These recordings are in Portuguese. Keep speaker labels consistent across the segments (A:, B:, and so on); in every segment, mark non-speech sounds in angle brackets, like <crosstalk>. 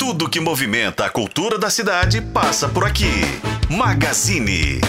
A: Tudo que movimenta a cultura da cidade passa por aqui. Magazine.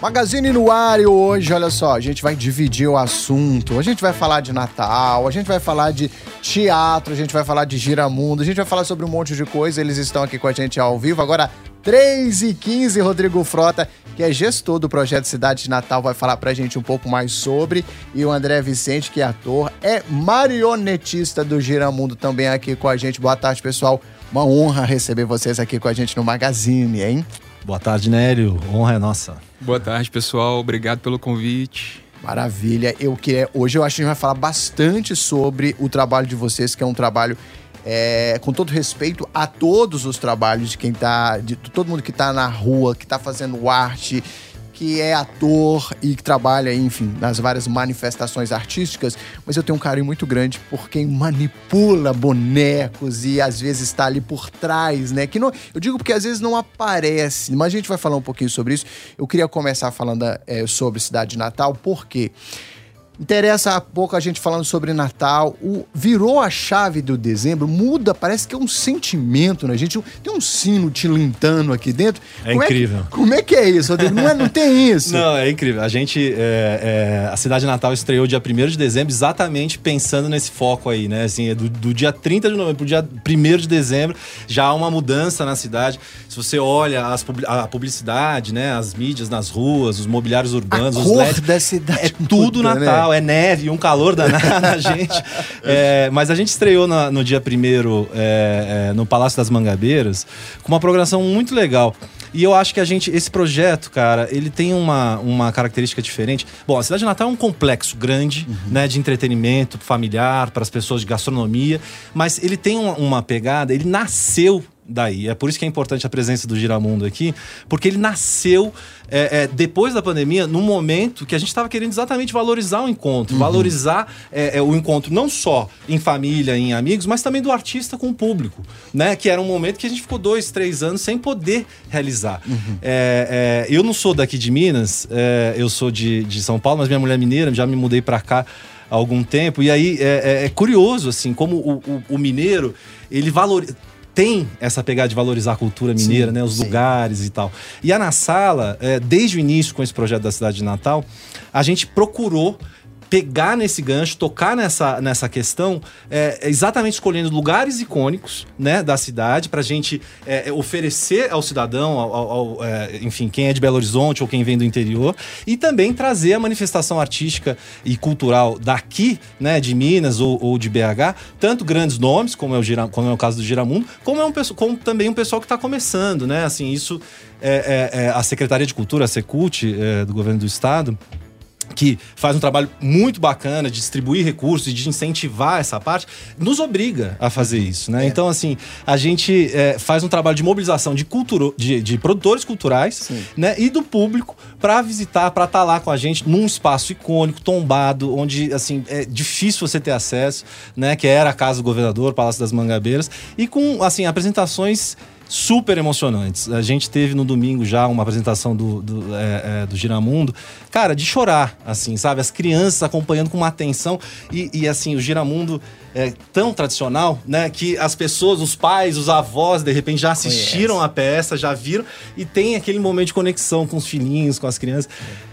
B: Magazine no ar e hoje, olha só, a gente vai dividir o assunto. A gente vai falar de Natal, a gente vai falar de teatro, a gente vai falar de giramundo, a gente vai falar sobre um monte de coisa. Eles estão aqui com a gente ao vivo. Agora, 3 e 15 Rodrigo Frota, que é gestor do projeto Cidade de Natal, vai falar pra gente um pouco mais sobre. E o André Vicente, que é ator, é marionetista do Giramundo também aqui com a gente. Boa tarde, pessoal. Uma honra receber vocês aqui com a gente no Magazine, hein?
C: Boa tarde, Nélio. Honra é nossa.
D: Boa tarde, pessoal. Obrigado pelo convite.
B: Maravilha. Eu queria. Hoje eu acho que a gente vai falar bastante sobre o trabalho de vocês, que é um trabalho. É, com todo respeito a todos os trabalhos de quem tá. de todo mundo que tá na rua, que tá fazendo arte, que é ator e que trabalha, enfim, nas várias manifestações artísticas, mas eu tenho um carinho muito grande por quem manipula bonecos e às vezes está ali por trás, né? Que não, eu digo porque às vezes não aparece, mas a gente vai falar um pouquinho sobre isso. Eu queria começar falando é, sobre Cidade de Natal, porque Interessa há pouco a gente falando sobre Natal. O, virou a chave do dezembro, muda, parece que é um sentimento, né, gente? Tem um sino tilintando aqui dentro.
C: É
B: Como
C: incrível.
B: que, como é que é isso? Não, é, não tem isso. <laughs>
C: Não, é incrível. A gente. é, é, a Cidade Natal estreou dia 1 de dezembro, exatamente pensando nesse foco aí, né? Assim, é do, do dia 30 de novembro pro dia 1 de dezembro, já há uma mudança na cidade. Se você olha as, a publicidade, né? As mídias nas ruas, os mobiliários urbanos,
B: a
C: os
B: cor
C: LEDs.
B: da cidade.
C: É tudo
B: né?
C: Natal, é neve, um calor danado na <laughs> gente. É, mas a gente estreou na- no dia primeiro é, é, no Palácio das Mangabeiras com uma programação muito legal. E eu acho que a gente, esse projeto, cara, ele tem uma, uma característica diferente. Bom, a Cidade de Natal é um complexo grande, né, de entretenimento familiar, para as pessoas de gastronomia, mas ele tem uma, uma pegada, ele nasceu daí. É por isso que é importante a presença do Giramundo aqui, porque ele nasceu é, é, depois da pandemia, num momento que a gente estava querendo exatamente valorizar o encontro, valorizar é, é, o encontro não só em família, em amigos, mas também do artista com o público, né? Que era um momento que a gente ficou dois, três anos sem poder realizar. É, é, eu não sou daqui de Minas, eu sou de, de São Paulo, mas minha mulher é mineira, já me mudei para cá há algum tempo. E aí é curioso, assim, como o, o- o mineiro, ele valoriza tem essa pegada de valorizar a cultura mineira,
B: Sim,
C: né? Os
B: sim.
C: lugares e tal. E a Na Sala, é, desde o início com esse projeto da cidade de Natal, a gente procurou pegar nesse gancho, tocar nessa, nessa questão, é, exatamente escolhendo lugares icônicos né, da cidade para a gente é, é, oferecer ao cidadão, ao, ao- é, enfim, quem é de Belo Horizonte ou quem vem do interior, e também trazer a manifestação artística e cultural daqui, né, de Minas ou, ou de BH, tanto grandes nomes, como é o, Gira, como é o caso do Giramundo, como, é um, como também um pessoal que está começando, né? Assim, isso é, é- é a Secretaria de Cultura, a Secult, é, do governo do estado, que faz um trabalho muito bacana de distribuir recursos e de incentivar essa parte, nos obriga a fazer isso, né? Então, assim, a gente é, faz um trabalho de mobilização de, cultura, de, de produtores culturais
B: Sim.
C: né? e do público para visitar, para estar lá com a gente num espaço icônico, tombado, onde, assim, é difícil você ter acesso, né? Que era a Casa do Governador, Palácio das Mangabeiras, e com, assim, apresentações super emocionantes. A gente teve no domingo já uma apresentação do, do, é, é, do Giramundo, cara, de chorar, assim, sabe? As crianças acompanhando com uma atenção e, e, assim, o Giramundo é tão tradicional, né? Que as pessoas, os pais, os avós, de repente já assistiram a peça, já viram e tem aquele momento de conexão com os filhinhos, com as crianças.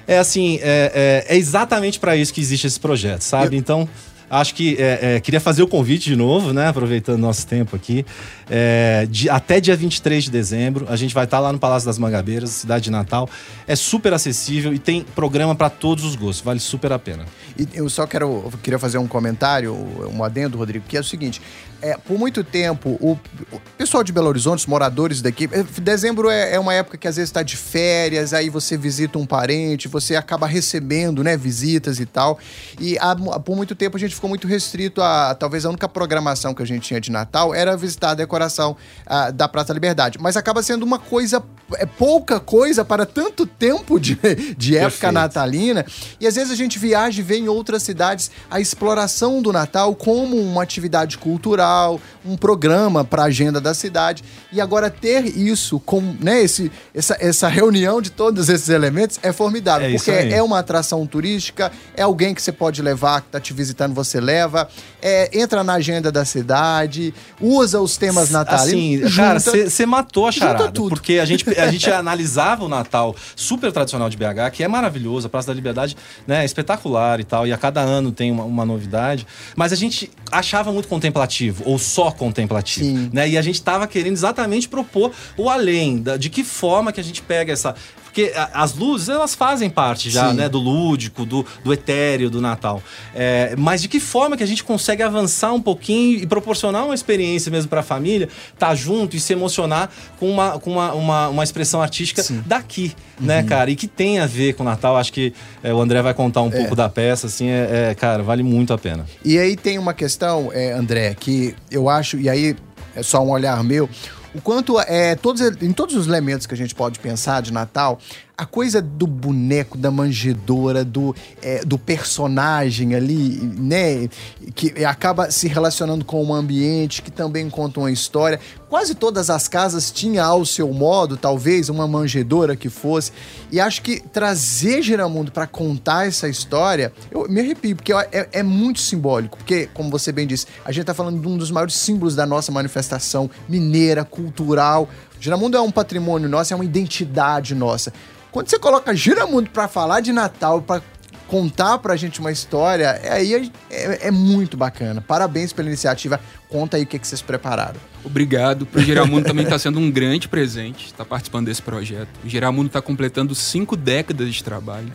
C: É assim, é, é- é exatamente para isso que existe esse projeto, sabe? Então... Acho que é, é, queria fazer o convite de novo, né? Aproveitando nosso tempo aqui. É, de- até dia 23 de dezembro, a gente vai estar lá no Palácio das Mangabeiras, cidade de Natal. É super acessível e tem programa para todos os gostos. Vale super a pena.
B: E eu só quero, queria fazer um comentário, um adendo, Rodrigo, que é o seguinte: é, por muito tempo, o, o pessoal de Belo Horizonte, os moradores daqui, é, dezembro é, é uma época que às vezes está de férias, aí você visita um parente, você acaba recebendo, né, visitas e tal. E há por muito tempo a gente ficou muito restrito a, talvez a única programação que a gente tinha de Natal era visitar a decoração ah, da Praça da Liberdade. Mas acaba sendo uma coisa, é pouca coisa para tanto tempo de, de época
C: Perfeito.
B: natalina. E às vezes a gente viaja e vê em outras cidades a exploração do Natal como uma atividade cultural, um programa para a agenda da cidade. E agora ter isso com né, esse, essa, essa reunião de todos esses elementos é formidável.
C: É
B: porque é uma atração turística, é alguém que você pode levar, que está te visitando, você leva, é, entra na agenda da cidade, usa os temas natalinos.
C: Assim, cara,
B: junta-
C: você matou a charada.
B: tudo.
C: Porque a gente, <laughs> a gente analisava o Natal super tradicional de BH, que é maravilhoso, a Praça da Liberdade né, é espetacular e tal, e a cada ano tem uma, uma novidade. Mas a gente achava muito contemplativo, ou só contemplativo.
B: Sim.
C: Né? E a gente tava querendo exatamente propor o além, da- de que forma que a gente pega essa. Porque as luzes, elas fazem parte já,
B: Sim.
C: né? Do lúdico, do, do etéreo, do Natal. É, mas de que forma que a gente consegue avançar um pouquinho e proporcionar uma experiência mesmo para a família, estar junto e se emocionar com uma, com uma, uma, uma expressão artística daqui, né, cara? E que tem a ver com o Natal. Acho que é, o André vai contar um pouco da peça, assim, é, é, cara, vale muito a pena.
B: E aí tem uma questão, é, André, que eu acho, e aí é só um olhar meu, o quanto é todos, em todos os elementos que a gente pode pensar de Natal, a coisa do boneco, da manjedora, do, é, do personagem ali, né? Que acaba se relacionando com o ambiente, que também conta uma história. Quase todas as casas tinham ao seu modo, talvez, uma manjedora que fosse. E acho que trazer Giramundo para contar essa história, eu me arrepio, porque é, é muito simbólico. Porque, como você bem disse, a gente tá falando de um dos maiores símbolos da nossa manifestação mineira, cultural. Giramundo é um patrimônio nosso, é uma identidade nossa. Quando você coloca Giramundo para falar de Natal, para contar pra gente uma história, é- aí é, é muito bacana. Parabéns pela iniciativa. Conta aí o que, que vocês prepararam.
D: Obrigado. Pro Giramundo <laughs> também está sendo um grande presente estar participando desse projeto. O Giramundo está completando cinco décadas de trabalho.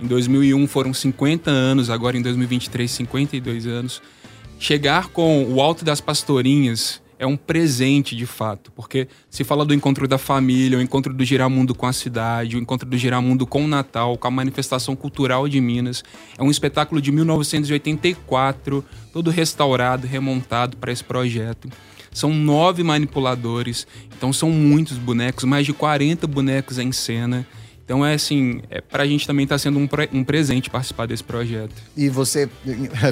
D: Em 2001 foram 50 anos, agora em 2023, 52 anos. Chegar com o Alto das Pastorinhas é um presente de fato, porque se fala do encontro da família, o encontro do Giramundo com a cidade, o encontro do Giramundo com o Natal, com a manifestação cultural de Minas. É um espetáculo de 1984, todo restaurado, remontado para esse projeto. São nove manipuladores, então são muitos bonecos, mais de 40 bonecos em cena. Então é assim, é, pra gente também tá sendo um, um presente participar desse projeto.
B: E você,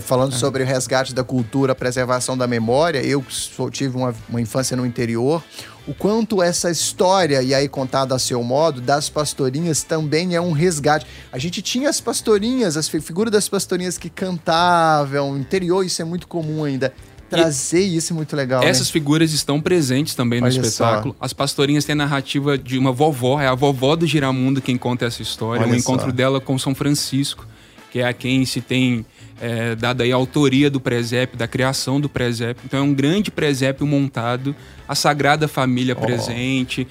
B: falando sobre o resgate da cultura, a preservação da memória, eu tive uma, uma infância no interior, o quanto essa história, e aí contada a seu modo, das pastorinhas também é um resgate. A gente tinha as pastorinhas, as fi- figuras das pastorinhas que cantavam, no interior isso é muito comum ainda. Trazer isso é muito legal,
D: Essas
B: né?
D: figuras estão presentes também no
B: Olha
D: espetáculo. As pastorinhas têm a narrativa de uma vovó, é a vovó do Giramundo quem conta essa história.
B: Olha
D: o encontro
B: só.
D: dela com São Francisco, que é a quem se tem é, dado aí a autoria do presépio, da criação do presépio. Então é um grande presépio montado, a Sagrada Família presente,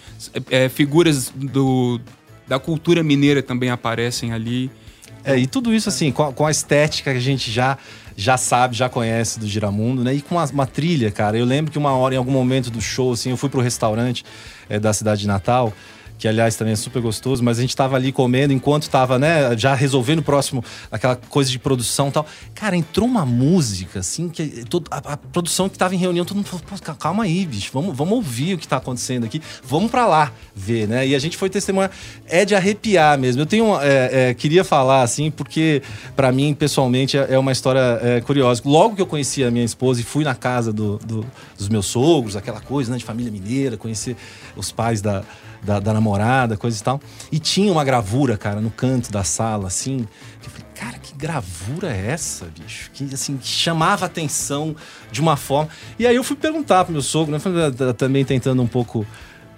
D: é, é, figuras do, da cultura mineira também aparecem ali.
C: É, e tudo isso assim, com a, com a estética que a gente já, já sabe, já conhece do Giramundo, né? E com uma, uma trilha, cara. Eu lembro que uma hora, em algum momento do show, assim, eu fui pro restaurante é, da cidade de Natal. Que, aliás, também é super gostoso, mas a gente tava ali comendo enquanto tava, né, já resolvendo o próximo, aquela coisa de produção e tal. Cara, entrou uma música, assim, que todo- a, a produção que tava em reunião, todo mundo falou, calma aí, bicho, vamos, vamos ouvir o que tá acontecendo aqui, vamos pra lá ver, né? E a gente foi testemunhar, é de arrepiar mesmo. Eu tenho, é, é, queria falar, assim, porque pra mim, pessoalmente, é é uma história é, curiosa. Logo que eu conheci a minha esposa e fui na casa do- do- dos meus sogros, aquela coisa, né, de família mineira, conhecer os pais da, da, da namorada, coisa e tal. E tinha uma gravura, cara, no canto da sala, assim, que eu falei, cara, que gravura é essa, bicho? Que, assim, que chamava a atenção de uma forma. E aí eu fui perguntar pro meu sogro, né, falei, "Tá- também tentando um pouco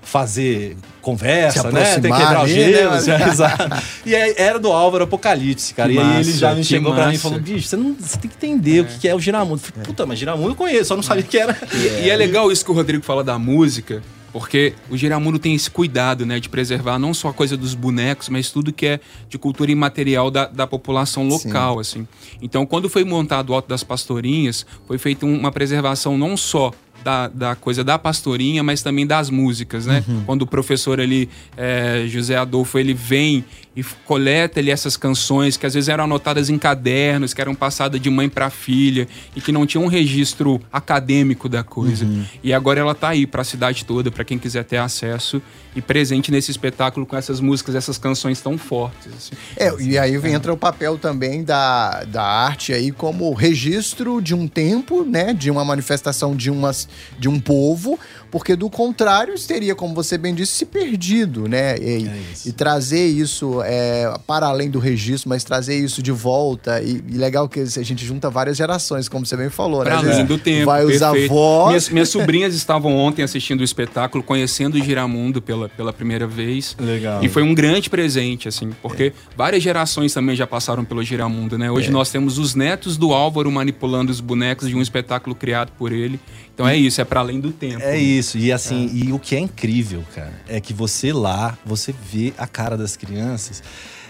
C: fazer conversa,
B: Se
C: né? Tem que quebrar o
B: ali,
C: gelo,
B: né? <laughs>
C: exato. E aí era do Álvaro Apocalipse, cara.
D: Que
C: e aí ele
D: massa,
C: já me chegou pra mim e
D: massa.
C: falou, bicho, você, não, você tem que entender o que é o Giramundo. Eu falei, puta, mas Giramundo eu conheço, só não sabia que era.
D: E, e é legal isso que o Rodrigo fala da música, porque o Giramundo tem esse cuidado, né, de preservar não só a coisa dos bonecos, mas tudo que é de cultura imaterial da, da população local, assim. Então, quando foi montado o Alto das Pastorinhas, foi feita um- uma preservação não só da, da coisa da pastorinha, mas também das músicas, né? Quando o professor ali, é, José Adolfo, ele vem e coleta ali essas canções que às vezes eram anotadas em cadernos, que eram passadas de mãe para filha e que não tinham um registro acadêmico da coisa. Uhum. E agora ela tá aí para a cidade toda, para quem quiser ter acesso e presente nesse espetáculo com essas músicas, essas canções tão fortes. Assim.
B: É, e aí entra o papel também da, da arte aí como registro de um tempo, né, de uma manifestação de, umas, de um povo, porque do contrário teria, como você bem disse, se perdido, né? E, é e trazer isso é, para além do registro, mas trazer isso de volta. E, e, legal que a gente junta várias gerações, como você bem falou,
D: pra
B: né?
D: Além do tempo.
B: Vai os avós.
D: Minhas, minhas sobrinhas estavam ontem assistindo o espetáculo, conhecendo o Giramundo pela, pela primeira vez.
C: Legal.
D: E foi um grande presente, assim, porque é. várias gerações também já passaram pelo Giramundo, né? Hoje é. nós temos os netos do Álvaro manipulando os bonecos de um espetáculo criado por ele. Então é isso, é para além do tempo.
C: É isso. E assim, é. e o que é incrível, cara, é que você lá, você vê a cara das crianças.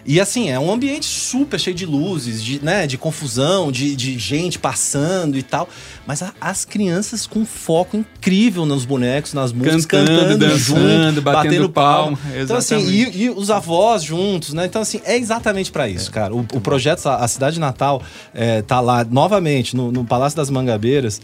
C: E assim, é um ambiente super cheio de luzes, de, né, de confusão, de, de gente passando e tal. Mas a, as crianças com foco incrível nos bonecos, nas músicas, cantando, cantando dançando, junto, batendo, batendo palma. Então, assim, e, e, os avós juntos, né? Então, assim, é exatamente para isso, é. cara. O, o, projeto, a Cidade Natal, é, tá lá novamente no, no Palácio das Mangabeiras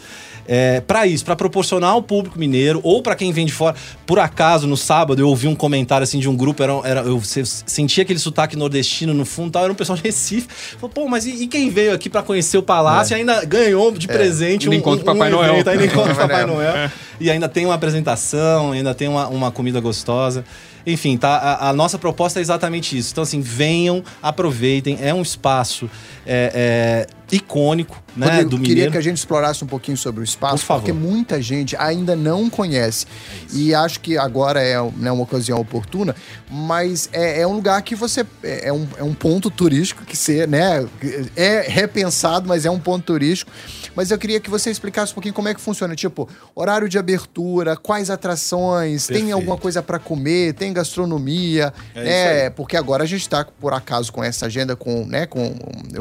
C: é, para isso, para proporcionar ao público mineiro ou para quem vem de fora. Por acaso, no sábado, eu ouvi um comentário assim de um grupo, era, era, eu sentia aquele sotaque nordestino no fundo, tal, era um pessoal de Recife. Falei, pô, mas e, e, quem veio aqui para conhecer o palácio é. e ainda ganhou de é. presente
D: um, encontro um, Papai Noel.
C: Evento, ainda encontro Papai <laughs> Noel. É. E ainda tem uma apresentação, ainda tem uma, uma comida gostosa. Enfim, tá, a, a, nossa proposta é exatamente isso. Então, assim, venham, aproveitem. É um espaço é, é, icônico né, Rodrigo, do
B: Mineiro. Queria que a gente explorasse um pouquinho sobre o espaço, Por porque muita gente ainda não conhece. É e acho que agora é né, uma ocasião oportuna, mas é, é um lugar que você. É, é um, é um ponto turístico que ser, né? É repensado, mas é um ponto turístico. Mas eu queria que você explicasse um pouquinho como é que funciona. Tipo, horário de abertura, quais atrações, Perfeito. tem alguma coisa para comer, tem gastronomia, é né? Porque agora a gente está, por acaso, com essa agenda, com, né, com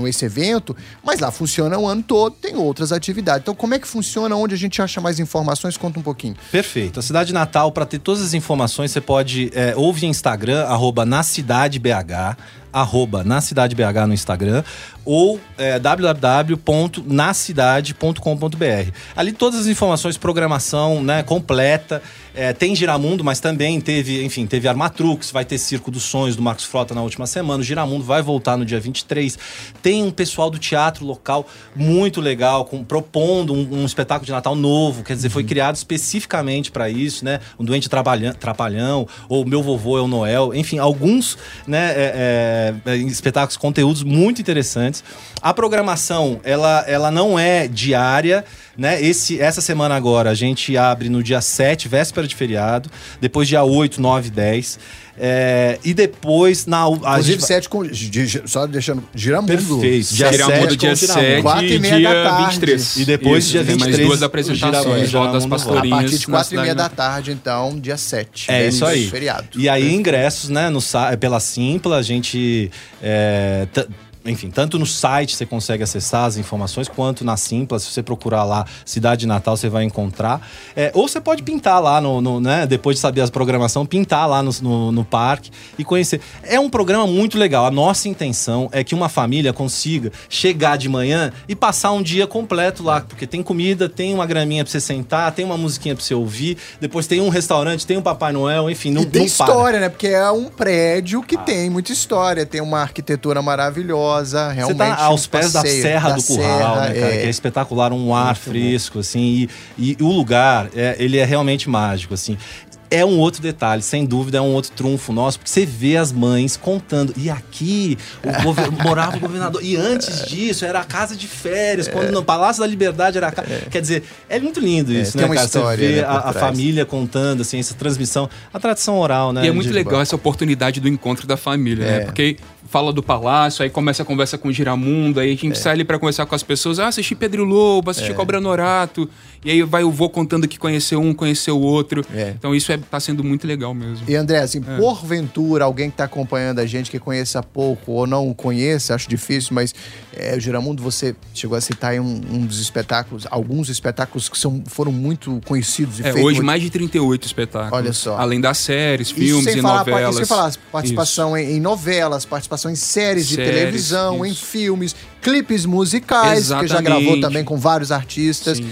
B: esse evento, mas lá funciona o ano todo, tem outras atividades. Então, como é que funciona? Onde a gente acha mais informações? Conta um pouquinho.
C: Perfeito. A Cidade Natal, para ter todas as informações, você pode é, ou via Instagram, arroba na cidade BH, arroba na cidade BH no Instagram ou é, www.nacidade.com.br. Ali todas as informações, programação né, completa. É, tem Giramundo, mas também teve, enfim, teve Armatrux, vai ter Circo dos Sonhos do Marcos Frota na última semana. O Giramundo vai voltar no dia 23. Tem um pessoal do teatro local muito legal, com, propondo um, um espetáculo de Natal novo. Quer dizer, foi uhum. criado especificamente para isso, né? Um doente trapalhão, ou Meu Vovô é o Noel. Enfim, alguns né, é, é, é espetáculos, conteúdos muito interessantes. A programação, ela, ela não é diária, né? Esse, essa semana agora a gente abre no dia 7, véspera de feriado, depois dia 8, 9, 10. É, e depois na.
B: Inclusive, gente... 7 com. Só deixando. Giramundo.
C: Perfeito.
D: Dia Giramundo, 7 dia 7 4 e meia dia da tarde. 23.
C: E depois, Isso, dia 23.
D: mais duas apresentações. Giramundo, das Pastorinhas.
B: A partir de 4 e meia da tarde, então, dia 7.
C: É isso aí.
B: Feriado.
C: E aí, ingressos, né? No, pela Simpla, a gente. É, enfim, tanto no site você consegue acessar as informações, quanto na Simpla, se você procurar lá Cidade de Natal, você vai encontrar. É, ou você pode pintar lá, no, no, né, depois de saber as programação, pintar lá no, no, no, parque e conhecer. É um programa muito legal. A nossa intenção é que uma família consiga chegar de manhã e passar um dia completo lá, porque tem comida, tem uma graminha pra você sentar, tem uma musiquinha pra você ouvir, depois tem um restaurante, tem um Papai Noel, enfim, não, e
B: tem
C: não
B: história,
C: para.
B: né? Porque é um prédio que ah. tem muita história, tem uma arquitetura maravilhosa realmente. Você tá
C: aos pés passeio, da Serra da do Curral, serra, né, cara? É... Que é espetacular, um ar Muito fresco, bom. assim. E, e, o lugar, é, ele é realmente mágico, assim é um outro detalhe, sem dúvida é um outro trunfo nosso, porque você vê as mães contando. E aqui o <laughs> morava o governador. E antes disso era a casa de férias, quando no Palácio da Liberdade era a casa. É. Quer dizer, é muito lindo é, isso, é, né, cara? História, você vê né, a, a, família contando, assim, essa transmissão, a tradição oral, né?
D: E é muito legal essa oportunidade do encontro da família, né? É. Porque fala do palácio, aí começa a conversa com o Giramundo, aí a gente é. sai ali pra conversar com as pessoas, ah, assisti Pedro Lobo, assisti é. Cobra Norato, e aí vai o vô contando que conheceu um, conheceu o outro. É. Então isso é, tá sendo muito legal mesmo.
B: E André, assim, é. porventura, alguém que tá acompanhando a gente que conheça pouco ou não conheça, acho difícil, mas é, o Giramundo, você chegou a citar aí um, um dos espetáculos, alguns espetáculos que são, foram muito conhecidos
D: e é, feitos. Hoje mais de 38 espetáculos.
B: Olha só.
D: Além das séries, filmes e falar, novelas.
B: Sem falar participação em, em, novelas, participação em séries, séries de televisão, isso. em filmes, clipes musicais, Exatamente. que já gravou também com vários artistas. Sim.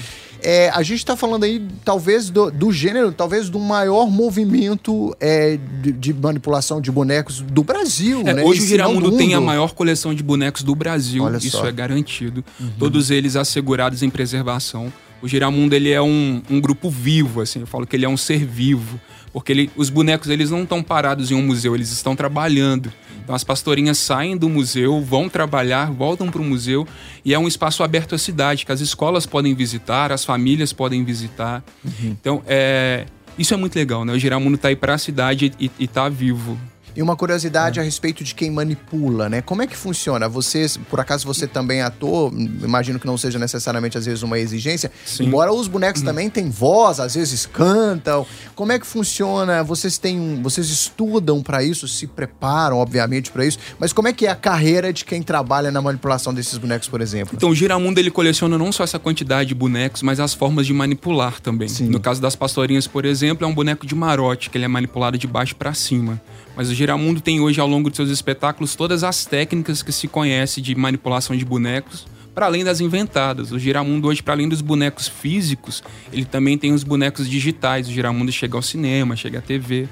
B: É, a gente está falando aí, talvez, do, do, gênero, talvez do maior movimento é, de, de, manipulação de bonecos do Brasil.
D: É,
B: né?
D: Hoje o Giramundo tem a maior coleção de bonecos do Brasil. Olha Isso só. é garantido. Uhum. Todos eles assegurados em preservação. O Giramundo ele é um, um grupo vivo, assim. Eu falo que ele é um ser vivo. Porque ele, os bonecos eles não estão parados em um museu, eles estão trabalhando. Então as pastorinhas saem do museu, vão trabalhar, voltam para o museu e é um espaço aberto à cidade que as escolas podem visitar, as famílias podem visitar. Uhum. Então é, isso é muito legal, né? O Giramundo está aí para a cidade e está vivo.
B: E uma curiosidade é. a respeito de quem manipula, né? Como é que funciona? Você, por acaso você também é ator, imagino que não seja necessariamente às vezes uma exigência, Sim. embora os bonecos uhum. também têm voz, às vezes cantam. Como é que funciona? Vocês têm, vocês estudam para isso, se preparam, obviamente, para isso, mas como é que é a carreira de quem trabalha na manipulação desses bonecos, por exemplo?
D: Então, o Giramundo ele coleciona não só essa quantidade de bonecos, mas as formas de manipular também. Sim. No caso das pastorinhas, por exemplo, é um boneco de marote, que ele é manipulado de baixo para cima. Mas o Giramundo tem hoje, ao longo de seus espetáculos, todas as técnicas que se conhece de manipulação de bonecos, para além das inventadas. O Giramundo hoje, para além dos bonecos físicos, ele também tem os bonecos digitais. O Giramundo chega ao cinema, chega à TV.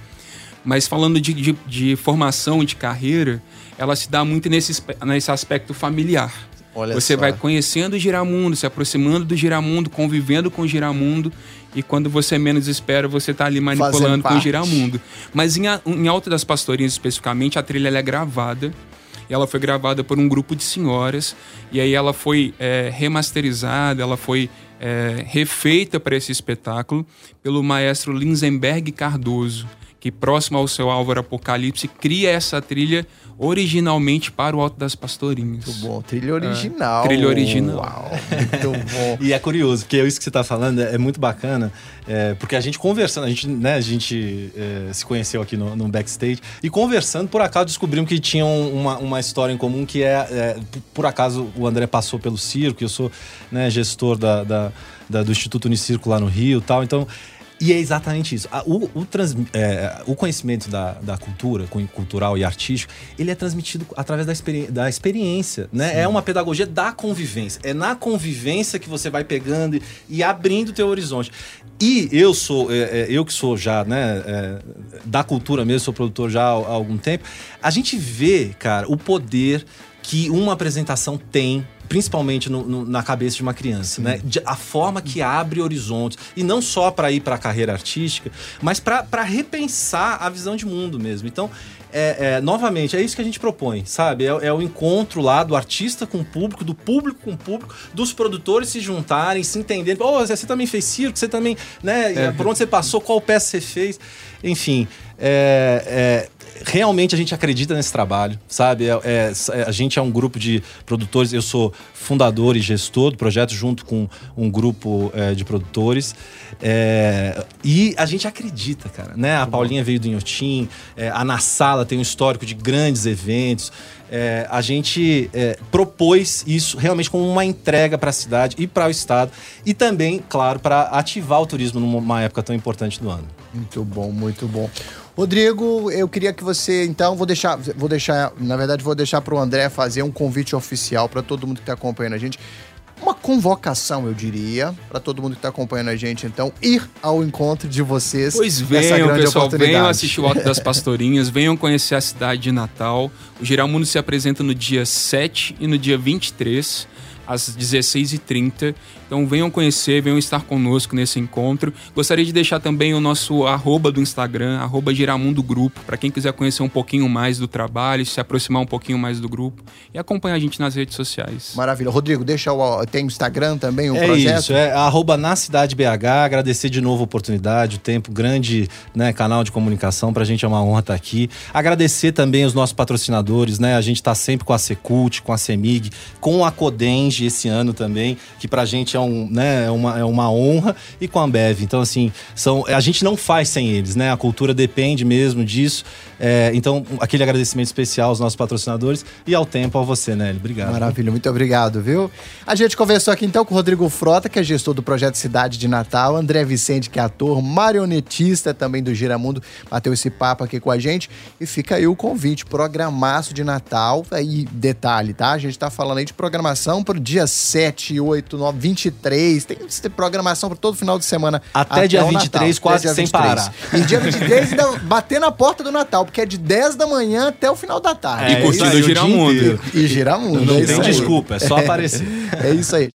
D: Mas falando de, de, de formação, de carreira, ela se dá muito nesse, nesse aspecto familiar. Olha você só. vai conhecendo o Giramundo, se aproximando do Giramundo, convivendo com o Giramundo e quando você menos espera, você está ali manipulando com o Giramundo. Mas em, em Alto das Pastorinhas, especificamente, a trilha é gravada. E ela foi gravada por um grupo de senhoras. E aí ela foi é, remasterizada, ela foi é, refeita para esse espetáculo pelo maestro Linzenberg Cardoso, que próximo ao seu Álvaro Apocalipse cria essa trilha originalmente para o Alto das Pastorinhas.
B: Muito bom, trilha original.
D: É, trilha original.
B: Uau, muito bom. <laughs>
C: e é curioso, porque isso que você está falando é, muito bacana, é, porque a gente conversando, a gente, né, a gente é, se conheceu aqui no, no, backstage e conversando, por acaso descobrimos que tinham uma, uma história em comum que é, é, por acaso o André passou pelo circo, eu sou né, gestor da, da, da, do Instituto Unicirco lá no Rio e tal, então e é exatamente isso. O, o, trans, é, o conhecimento da, da, cultura, cultural e artístico, ele é transmitido através da, experi da experiência, né? É uma pedagogia da convivência. É na convivência que você vai pegando e, e abrindo o teu horizonte. E eu sou, é, é, eu que sou já, né, é, da cultura mesmo, sou produtor já há, há algum tempo, a gente vê, cara, o poder que uma apresentação tem principalmente no, no, na cabeça de uma criança, Sim. né? De, a forma que abre horizontes e não só para ir para a carreira artística, mas para repensar a visão de mundo mesmo. Então, é, é, novamente, é isso que a gente propõe, sabe? É, é, o encontro lá do artista com o público, do público com o público, dos produtores se juntarem, se entenderem. Oh, você também fez circo, você também, né? É. Por onde você passou, qual peça você fez. Enfim, é, é realmente a gente acredita nesse trabalho, sabe? É, é, é, a gente é um grupo de produtores, eu sou fundador e gestor do projeto junto com um grupo é, de produtores. É, e a gente acredita, cara, né? A Paulinha veio do Inhotim, é, a Na Sala tem um histórico de grandes eventos. É, a gente é, propôs isso realmente como uma entrega para a cidade e para o estado e também, claro, para ativar o turismo numa época tão importante do ano.
B: Muito bom, muito bom. Rodrigo, eu queria que você, então, vou deixar, vou deixar, na verdade, vou deixar para o André fazer um convite oficial para todo mundo que está acompanhando a gente. Uma convocação, eu diria, para todo mundo que está acompanhando a gente, então, ir ao encontro de vocês.
D: Pois venham, pessoal, venham assistir o Alto das <laughs> Pastorinhas, venham conhecer a cidade de Natal. O Giramundo se apresenta no dia 7 e no dia 23 às 16h30. Então venham conhecer, venham estar conosco nesse encontro. Gostaria de deixar também o nosso arroba do Instagram, arroba Giramundo Grupo, para quem quiser conhecer um pouquinho mais do trabalho, se aproximar um pouquinho mais do grupo e acompanhar a gente nas redes sociais.
B: Maravilha. Rodrigo, deixa o. Tem o Instagram também, o
C: é
B: projeto?
C: Isso, é arroba na cidade BH. Agradecer de novo a oportunidade, o tempo, grande né, canal de comunicação. Pra gente é uma honra estar aqui. Agradecer também os nossos patrocinadores, né? A gente tá sempre com a Secult, com a Semig, com a Codenge esse ano também, que pra gente é, um, né, é, uma, é uma honra, e com a Ambev. Então, assim, são, a gente não faz sem eles, né? A cultura depende mesmo disso. É, então, aquele agradecimento especial aos nossos patrocinadores e ao tempo a você, Nélio. Obrigado.
B: Maravilha, muito obrigado, viu? A gente conversou aqui então com o Rodrigo Frota, que é gestor do projeto Cidade de Natal, André Vicente, que é ator, marionetista também do Giramundo, bateu esse papo aqui com a gente. E fica aí o convite, programaço de Natal. Aí, detalhe, tá? A gente tá falando aí de programação pro dia 7, 8, 9, 23. Tem que ter programação para todo final de semana.
C: Até, até dia 23, Natal, quase sem 23. parar.
B: E dia 23 ainda bater na porta do Natal, porque é de 10 da manhã até o final da tarde.
D: É, e curtindo o Giramundo.
B: E, e Giramundo.
C: Não é tem desculpa, é só <laughs> aparecer.
B: é isso aí.